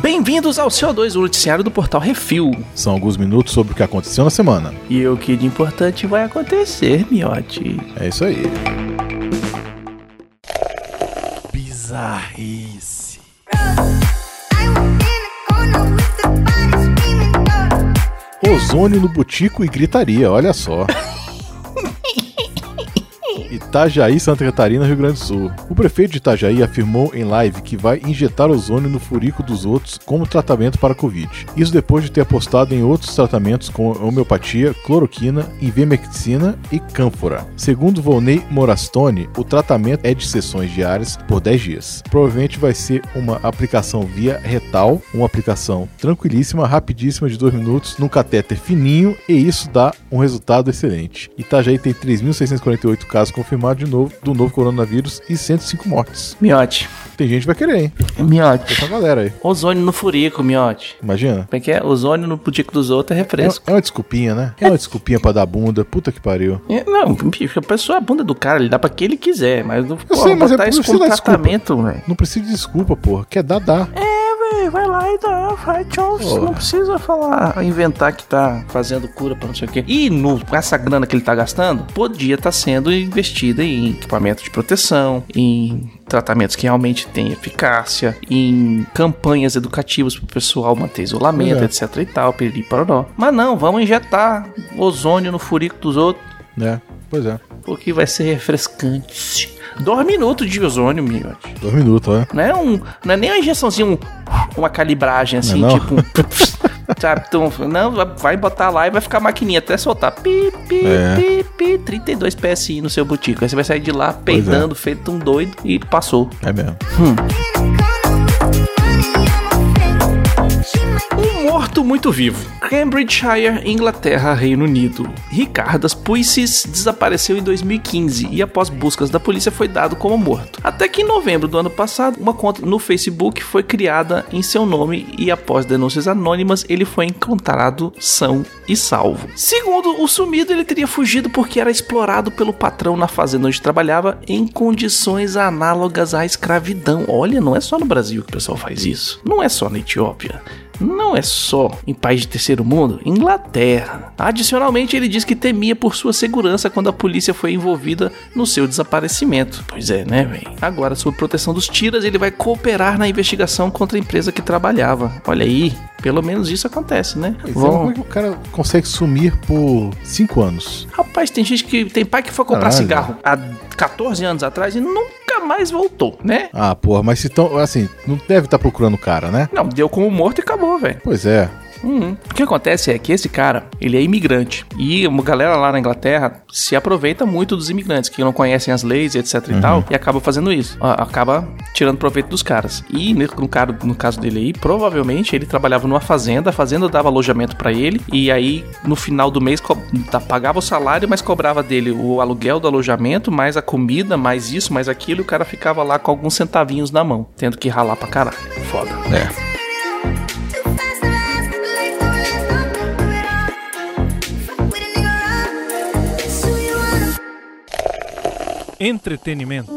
Bem-vindos ao CO2, o noticiário do portal Refil. São alguns minutos sobre o que aconteceu na semana. E o que de importante vai acontecer, miote? É isso aí. Bizarrice. Ozônio no butico e gritaria, olha só. Itajaí, Santa Catarina, Rio Grande do Sul. O prefeito de Itajaí afirmou em live que vai injetar ozônio no furico dos outros como tratamento para a Covid. Isso depois de ter apostado em outros tratamentos com homeopatia, cloroquina, ivermectina e cânfora. Segundo Volney Morastone, o tratamento é de sessões diárias por 10 dias. Provavelmente vai ser uma aplicação via retal, uma aplicação tranquilíssima, rapidíssima de 2 minutos, num catéter fininho e isso dá um resultado excelente. Itajaí tem 3.648 casos confirmados de novo do novo coronavírus e 105 mortes. Miote. Tem gente que vai querer, hein? Miote. Essa galera aí. Ozônio no furico, miote. Imagina. Como é que é? Ozônio no butico dos outros é É, refresco. é uma desculpinha, né? É uma desculpinha pra dar bunda. Puta que pariu. É, não, bicho, a pessoa, a bunda do cara, ele dá pra quem ele quiser, mas não sei, mas é isso como tratamento, velho. Não precisa de desculpa, porra. Quer dar, dá. É, vai lá e dá, vai, tchau. Porra. Não precisa falar, inventar que tá fazendo cura pra não sei o quê. E no, com essa grana que ele tá gastando, podia estar sendo investida em equipamento de proteção, em tratamentos que realmente têm eficácia, em campanhas educativas pro pessoal manter isolamento, É. etc e tal, piriri pororó. Mas não, vamos injetar ozônio no furico dos outros, Né? Pois é. porque vai ser refrescante. Dois minutos de ozônio, miote. Dois minutos, né? Não é, um, não é nem uma injeçãozinha, um, uma calibragem assim, Não é não? tipo um. Sabe, então, não, vai botar lá e vai ficar a maquininha até soltar. Pi, pi, É. pi, pi, 32 PSI no seu butico. Aí você vai sair de lá é. peidando, feito um doido e passou. É mesmo. Um morto vivo. Cambridgeshire, Inglaterra, Reino Unido. Ricardas Puicis desapareceu em 2015 e após buscas da polícia foi dado como morto. Até que em novembro do ano passado, uma conta no Facebook foi criada em seu nome e após denúncias anônimas, ele foi encontrado são e salvo. Segundo o sumido, ele teria fugido porque era explorado pelo patrão na fazenda onde trabalhava em condições análogas à escravidão. Olha, não é só no Brasil que o pessoal faz isso. Não é só na Etiópia. Não é só em país de terceiro mundo, Inglaterra. Adicionalmente, ele diz que temia por sua segurança quando a polícia foi envolvida no seu desaparecimento. Pois é, né, velho? Agora, sob proteção dos tiras, ele vai cooperar na investigação contra a empresa que trabalhava. Olha aí, pelo menos isso acontece, né? Pois é, Vão- como é que o cara consegue sumir por cinco anos? Rapaz, tem gente que. Tem pai que foi comprar Caralho. cigarro há 14 anos atrás e nunca mais voltou, né? Ah, porra, mas se tão, assim, não deve estar procurando o cara, né? Não, deu como morto e acabou, velho. Pois é. Uhum. O que acontece é que esse cara, ele é imigrante. E uma galera lá na Inglaterra se aproveita muito dos imigrantes, que não conhecem as leis, etc e tal, e acaba fazendo isso. Acaba tirando proveito dos caras. E no, cara, no caso dele aí, provavelmente ele trabalhava numa fazenda, a fazenda dava alojamento pra ele, e aí no final do mês pagava o salário, mas cobrava dele o aluguel do alojamento, mais a comida, mais isso, mais aquilo, e o cara ficava lá com alguns centavinhos na mão, tendo que ralar pra caralho. Foda. É. Entretenimento.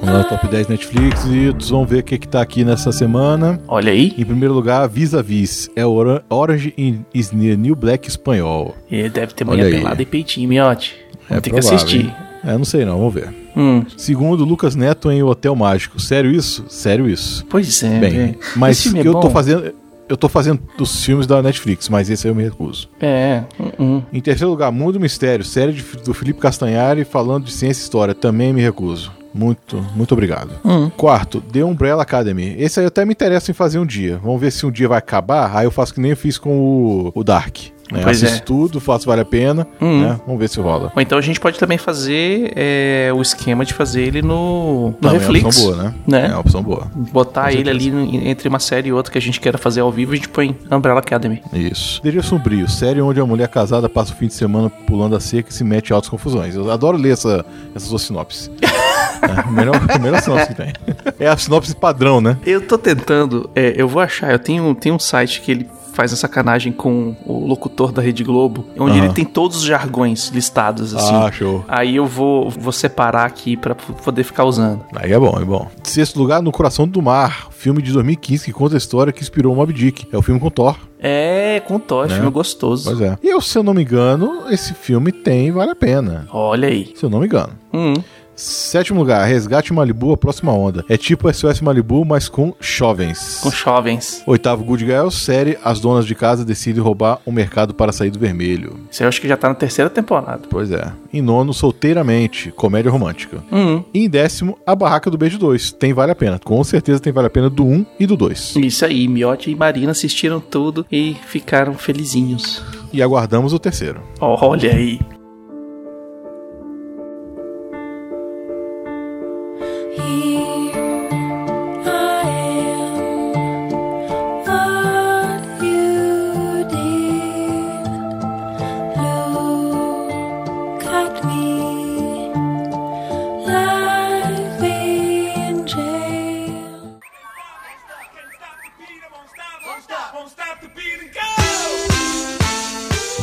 Vamos lá, top 10 Netflix e vamos ver o que, que tá aqui nessa semana. Olha aí. Em primeiro lugar, Vis a Vis. É o Ora- Orange is the New Black espanhol. Ele deve ter mulher pelada e peitinho, miote. Vamos ter que assistir. hein? É, não sei não, vamos ver. Hum, Segundo, Lucas Neto em O Hotel Mágico. Sério isso? Sério isso. pois é, Bem, velho. mas Esse filme é eu tô fazendo. Eu tô fazendo dos filmes da Netflix, mas esse aí eu me recuso. É, hum, hum. Em terceiro lugar, Mundo Mistério, série de- do Felipe Castanhari falando de ciência e história. Também me recuso. Muito, muito obrigado. Hum. Quarto, The Umbrella Academy. Esse aí eu até me interessa em fazer um dia. Vamos ver se um dia vai acabar. Aí eu faço que nem eu fiz com o, o Dark. Né? Pois Assisto é. tudo, faço vale a pena. Hum. né? Vamos ver se rola. Ou então a gente pode também fazer é, o esquema de fazer ele no, no Também É uma Reflex. opção boa, né? né? É uma opção boa. Botar Com ele certeza. ali entre uma série e outra que a gente queira fazer ao vivo, a gente põe Umbrella Academy. Isso. Deria Sombrio, série onde a mulher casada passa o fim de semana pulando a cerca e se mete em altas confusões. Eu adoro ler essa, essas duas sinopses. é, melhor, melhor sinopse que tem. É a sinopse padrão, né? Eu tô tentando, é, eu vou achar, eu tenho, tenho um site que ele faz a sacanagem com o locutor da Rede Globo, onde Aham. ele tem todos os jargões listados, assim. Ah, show. Aí eu vou, vou separar aqui pra p- poder ficar usando. Aí é bom, é bom. Sexto lugar, No Coração do Mar, filme de 2015 que conta a história que inspirou o Moby Dick. É o filme com Thor. É, com Thor, Né? filme gostoso. Pois é. E eu, se eu não me engano, esse filme tem Vale a Pena. Olha aí. Se eu não me engano. Hum. Sétimo lugar, Resgate Malibu, a próxima onda. É tipo SOS Malibu, mas com jovens. Com jovens. Oitavo, Good Girls, série As Donas de Casa decidem roubar o mercado para sair do vermelho. Isso eu acho que já tá na terceira temporada. Pois é. Em nono, Solteiramente, comédia romântica. Hum. E em décimo, A Barraca do Beijo 2. Tem Vale a Pena. Com certeza tem Vale a Pena do 1 e do 2. Isso aí, Miotti e Marina assistiram tudo e ficaram felizinhos. E aguardamos o terceiro. Olha aí.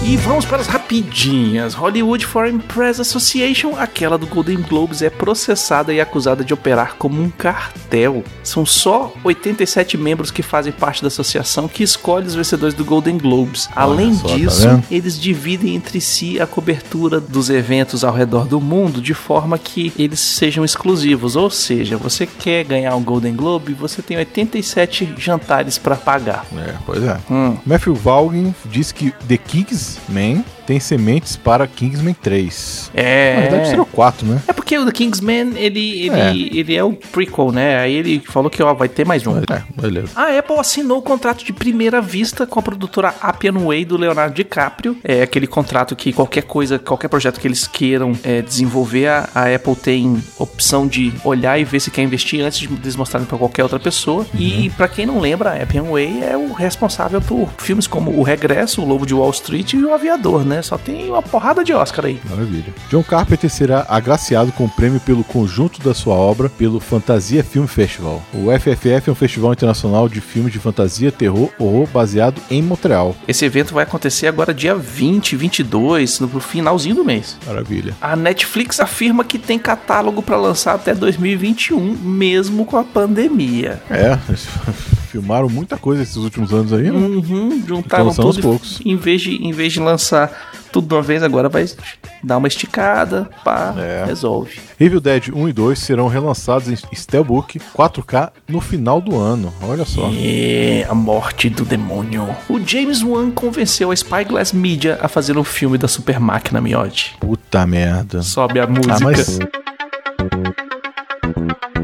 E vamos para as rapidinhas. Hollywood Foreign Press Association, aquela do Golden Globes, é processada e acusada de operar como um cartel. São só 87 membros que fazem parte da associação que escolhe os vencedores do Golden Globes. Além só, tá disso, vendo? eles dividem entre si a cobertura dos eventos ao redor do mundo de forma que eles sejam exclusivos. Ou seja, você quer ganhar um Golden Globe, você tem 87 jantares para pagar. É, pois é. Hum. Matthew Vaughn diz que The Kingsman tem sementes para Kingsman 3. É. Na verdade, será o 4, né? É porque o Kingsman, ele, ele, É. ele é o prequel, né? Aí ele falou que ó, vai ter mais um. É, beleza. A Apple assinou o contrato de primeira vista com a produtora Appian Way do Leonardo DiCaprio. É aquele contrato que qualquer coisa, qualquer projeto que eles queiram é, desenvolver, a, a Apple tem opção de olhar e ver se quer investir antes de eles mostrarem para qualquer outra pessoa. E pra quem não lembra, a Appian Way é o responsável por filmes como O Regresso, O Lobo de Wall Street e O Aviador, né? Só tem uma porrada de Oscar aí. Maravilha. John Carpenter será agraciado com o prêmio pelo conjunto da sua obra pelo Fantasia Film Festival. O FFF é um festival internacional de filmes de fantasia, terror, horror baseado em Montreal. Esse evento vai acontecer agora dia 20, 22, no filzinho do mês. Maravilha. A Netflix afirma que tem catálogo para lançar até 2021, mesmo com a pandemia. É, filmaram muita coisa esses últimos anos aí, né? Uhum, juntaram aos tudo. poucos. Em vez, de, em vez de lançar tudo de uma vez, agora vai dar uma esticada, pá, É. resolve. Evil Dead 1 e 2 serão relançados em Steelbook 4K no final do ano. Olha só. É, a morte do demônio. O James Wan convenceu a Spyglass Media a fazer um filme da super máquina Miotti. Puta merda. Sobe a música. Ah, mas.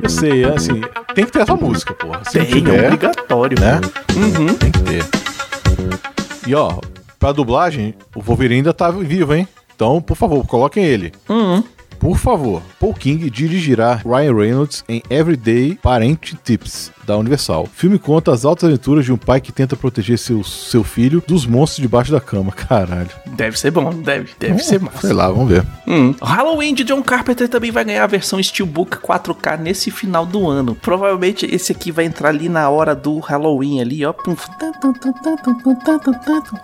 Eu sei, é assim, tem que ter essa música, porra. Se Tem, é tiver, obrigatório. né? Uhum. Tem que ter. E ó, pra dublagem, o Wolverine ainda tá vivo, hein? Então, por favor, coloquem ele. Uhum. Por favor, Paul King dirigirá Ryan Reynolds em Everyday Parent Tips da Universal. O filme conta as altas aventuras de um pai que tenta proteger seu, seu filho dos monstros debaixo da cama. Caralho. Deve ser bom, deve, deve ser massa. Sei lá, vamos ver. Hum. Halloween de John Carpenter também vai ganhar a versão Steelbook 4K nesse final do ano. Provavelmente esse aqui vai entrar ali na hora do Halloween ali, ó. Pum.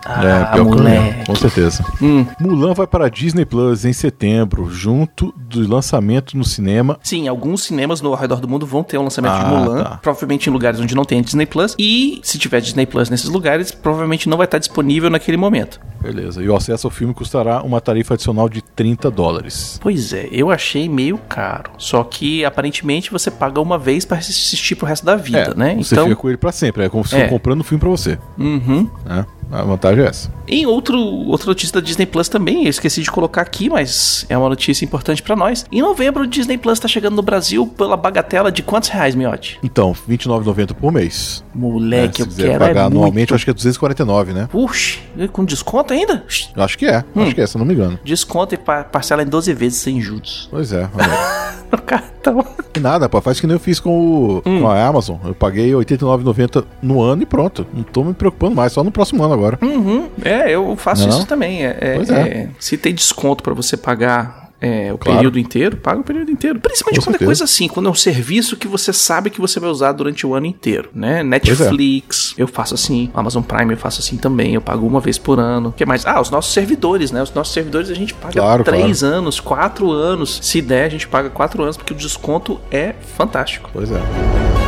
Ah, é, moleque. com certeza. Hum. Mulan vai para a Disney Plus em setembro, junto do lançamento no cinema. Sim, alguns cinemas no ao redor do mundo vão ter um lançamento de Ah, Mulan, tá. provavelmente em lugares onde não tem Disney Plus. E se tiver Disney Plus nesses lugares, provavelmente não vai estar disponível naquele momento. Beleza. E o acesso ao filme custará uma tarifa adicional de 30 dólares. Pois é, eu achei meio caro. Só que aparentemente você paga uma vez pra assistir pro resto da vida, né? Você fica com ele pra sempre. É como se É. fosse comprando um filme pra você. Uhum. né? A vantagem é essa. Em outro, outra notícia da Disney Plus também, eu esqueci de colocar aqui, mas é uma notícia importante pra nós. Em novembro, o Disney Plus tá chegando no Brasil pela bagatela de quantos reais, miote? Então, R$ 29,90 por mês. Moleque, É, eu quero pagar é anualmente, eu acho que é 249, né? Puxa, e com desconto ainda? Eu acho que é. Hum. Acho que é, se eu não me engano. Desconto e pa- parcela em 12 vezes sem juros. Pois é. No cartão. E nada, pô, faz que nem eu fiz com, o, Hum. com a Amazon. Eu paguei R$ 89,90 no ano e pronto. Não tô me preocupando mais, só no próximo ano agora. Uhum. É, eu faço Não? isso também. É, é- Pois é. é, se tem desconto pra você pagar é, o Claro. período inteiro, paga o período inteiro. Principalmente Com quando é certeza. coisa assim, quando é um serviço que você sabe que você vai usar durante o ano inteiro, né? Netflix, eu faço assim, Amazon Prime eu faço assim também, eu pago uma vez por ano. O que mais? Ah, os nossos servidores, né? Os nossos servidores a gente paga Claro, três anos, quatro anos. Se der, a gente paga quatro anos, porque o desconto é fantástico. Pois é.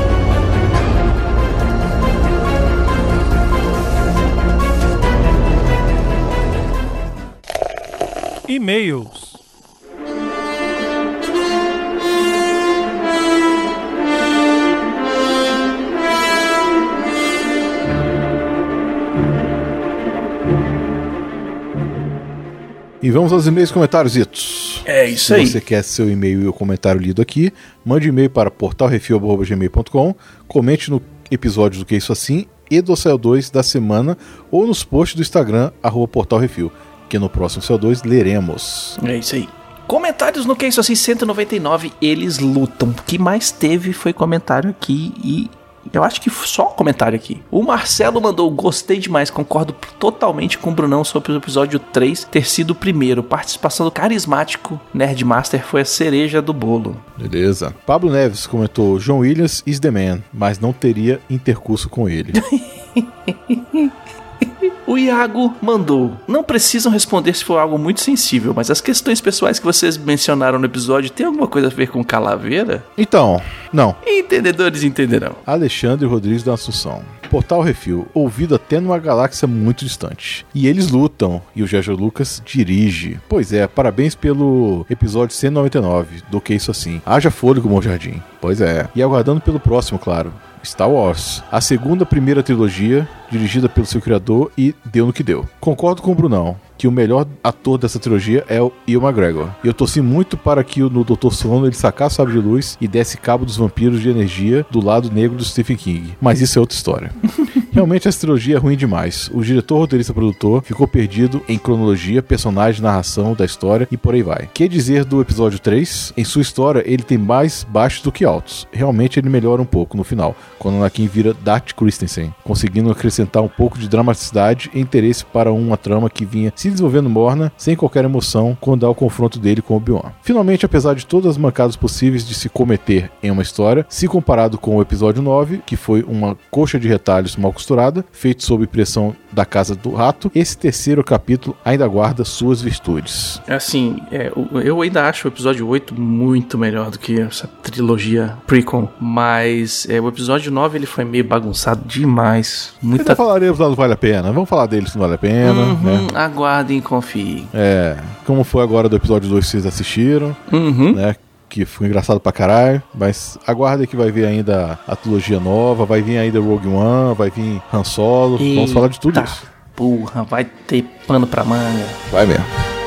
E-mails. E vamos aos e-mails e comentários, Itos. É isso Se aí. você quer seu e-mail e o comentário lido aqui, mande e-mail para portalrefil.gmail.com, comente no episódio do Que Isso Assim e do CO2 da semana ou nos posts do Instagram, arroba portalrefil, que no próximo CO2 leremos. É isso aí. Comentários no Que Isso Assim 199, eles lutam. O que mais teve foi comentário aqui e eu acho que só comentário aqui. O Marcelo mandou, gostei demais, concordo totalmente com o Brunão sobre o episódio 3 ter sido o primeiro. Participação do carismático Nerdmaster foi a cereja do bolo. Beleza. Pablo Neves comentou: John Williams is the man, mas não teria intercurso com ele. O Iago mandou. Não precisam responder se for algo muito sensível, mas as questões pessoais que vocês mencionaram no episódio tem alguma coisa a ver com calaveira? então, não. Entendedores entenderão. Alexandre Rodrigues da Assunção. Portal Refil, ouvido até numa galáxia muito distante. E eles lutam, e o Jorge Lucas dirige. Pois é, parabéns pelo episódio 199 do Que Isso Assim. Haja fôlego, Bom Jardim. Pois é. E aguardando pelo próximo, claro. Star Wars, a segunda primeira trilogia, dirigida pelo seu criador e deu no que deu. Concordo com o Brunão que o melhor ator dessa trilogia é o Ian McGregor. E eu torci muito para que no Dr. Sono ele sacasse o sabre de luz e desse cabo dos vampiros de energia do lado negro do Stephen King. Mas isso é outra história. Realmente essa trilogia é ruim demais. O diretor, roteirista produtor ficou perdido em cronologia, personagem, narração da história e por aí vai. Que dizer do episódio 3? Em sua história, ele tem mais baixos do que altos. Realmente ele melhora um pouco no final, quando Anakin vira Darth Christensen, conseguindo acrescentar um pouco de dramaticidade e interesse para uma trama que vinha se desenvolvendo morna, sem qualquer emoção, quando há o confronto dele com Obi-Wan. Finalmente, apesar de todas as mancadas possíveis de se cometer em uma história, se comparado com o episódio 9, que foi uma coxa de retalhos mal costurada, feito sob pressão da Casa do Rato, esse terceiro capítulo ainda guarda suas virtudes. Assim, é, eu ainda acho o episódio 8 muito melhor do que essa trilogia prequel, mas é, o episódio 9 ele foi meio bagunçado demais. Muita Ainda falaremos lá do Vale a Pena. Vamos falar dele se não vale a pena, Uhum, né? Aguardem e confiem. É, como foi agora do episódio 2 que vocês assistiram, Uhum. né? Que foi engraçado pra caralho. Mas aguarda que vai vir ainda a trilogia nova, vai vir ainda Rogue One, vai vir Han Solo. Vamos falar de tudo Eita isso. Porra, vai ter pano pra manga. Vai mesmo.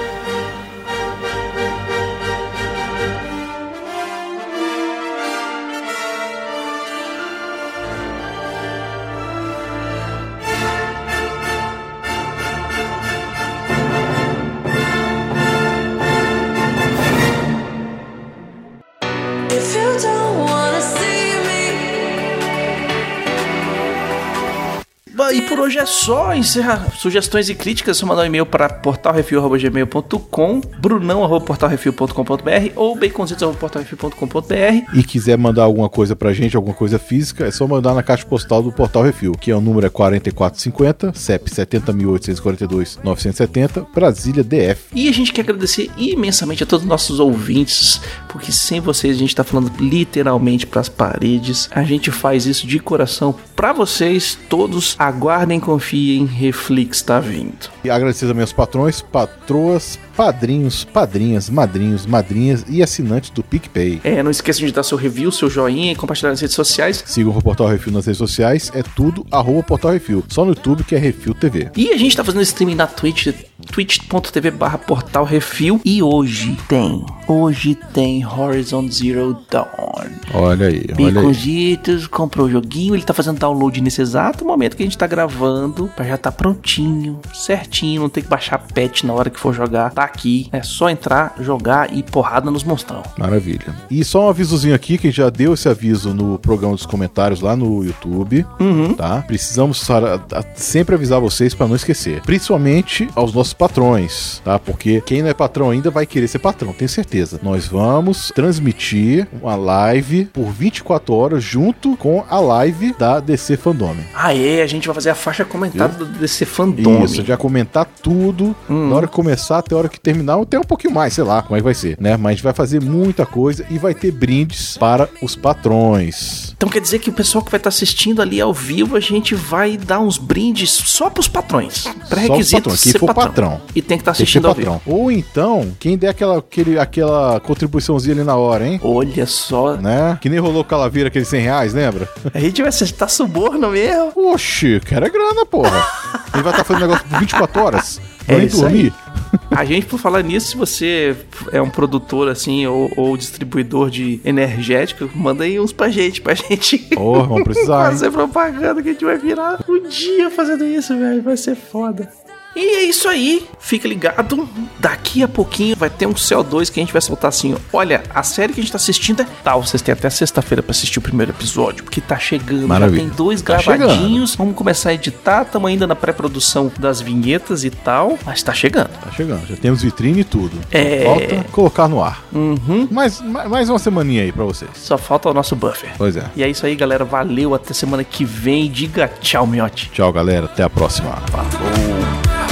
E por hoje é só. Encerra sugestões e críticas. É só mandar um e-mail para portalrefil.gmail.com, brunão.portalrefil.com.br ou baconzitos.portalrefil.com.br. E quiser mandar alguma coisa pra gente, alguma coisa física, é só mandar na caixa postal do Portal Refil, que é o número é 4450, CEP 70.842 970, Brasília DF. E a gente quer agradecer imensamente a todos os nossos ouvintes, porque sem vocês a gente tá falando literalmente pras paredes. A gente faz isso de coração pra vocês todos. Aguardem, confiem, Reflex tá vindo. E agradecer também aos patrões, patroas, padrinhos, padrinhas, madrinhos, madrinhas e assinantes do PicPay. É, não esqueçam de dar seu review, seu joinha e compartilhar nas redes sociais. Sigam o Portal Refil nas redes sociais, é tudo arroba Portal Refil. Só no YouTube que é Refil TV. E a gente tá fazendo streaming na Twitch, twitch.tv barra portal refil. E hoje tem, hoje tem Horizon Zero Dawn. Olha aí, olha aí. Baconzitos comprou o joguinho, ele tá fazendo download nesse exato momento que a gente tá gravando, pra já tá prontinho, certinho certinho, não tem que baixar patch na hora que for jogar. Tá aqui, é só entrar, jogar e porrada nos monstrão. Maravilha. E só um avisozinho aqui, que já deu esse aviso no programa dos comentários lá no YouTube, tá? Precisamos sempre avisar vocês pra não esquecer. Principalmente aos nossos patrões, tá? Porque quem não é patrão ainda vai querer ser patrão, tenho certeza. Nós vamos transmitir uma live por 24 horas junto com a live da DC Fandom. Ah, é, a gente vai fazer a faixa comentada do- desse fandom. Isso, a gente vai comentar tudo. Na hora que começar até a hora que terminar, até um pouquinho mais, sei lá como é que vai ser, né? Mas a gente vai fazer muita coisa e vai ter brindes para os patrões. Então quer dizer que o pessoal que vai estar assistindo ali ao vivo, a gente vai dar uns brindes só pros patrões. Pré-requisito patrões, quem ser for patrão. E tem que estar ser assistindo ao vivo. patrão. Ou então, quem der aquela, aquele, aquela contribuiçãozinha ali na hora, hein? Olha só. Né? Que nem rolou calaveira aqueles 100 reais, lembra? A gente vai acertar suborno mesmo. Oxi, quero é grana, porra. Ele vai estar fazendo negócio por 24 horas. Vou É nem isso dormir. A gente, por falar nisso, se você é um produtor assim ou, ou distribuidor de energético, manda aí uns pra gente, pra gente Porra, vamos precisar, fazer propaganda que a gente vai virar um dia fazendo isso, velho. Vai ser foda. E é isso aí, fica ligado. Daqui a pouquinho vai ter um CO2 que a gente vai soltar assim: olha, a série que a gente tá assistindo é tal. Vocês têm até sexta-feira pra assistir o primeiro episódio, porque tá chegando. Maravilha. Já tem dois Tá gravadinhos. Vamos começar a editar. Estamos ainda na pré-produção das vinhetas e tal, mas tá chegando. Tá chegando, já temos vitrine e tudo. É. Falta colocar no ar. Uhum. Mais, mais mais uma semaninha aí pra vocês. Só falta o nosso buffer. Pois é. E é isso aí, galera. Valeu. Até semana que vem. Diga tchau, miote. Tchau, galera. Até a próxima. Falou.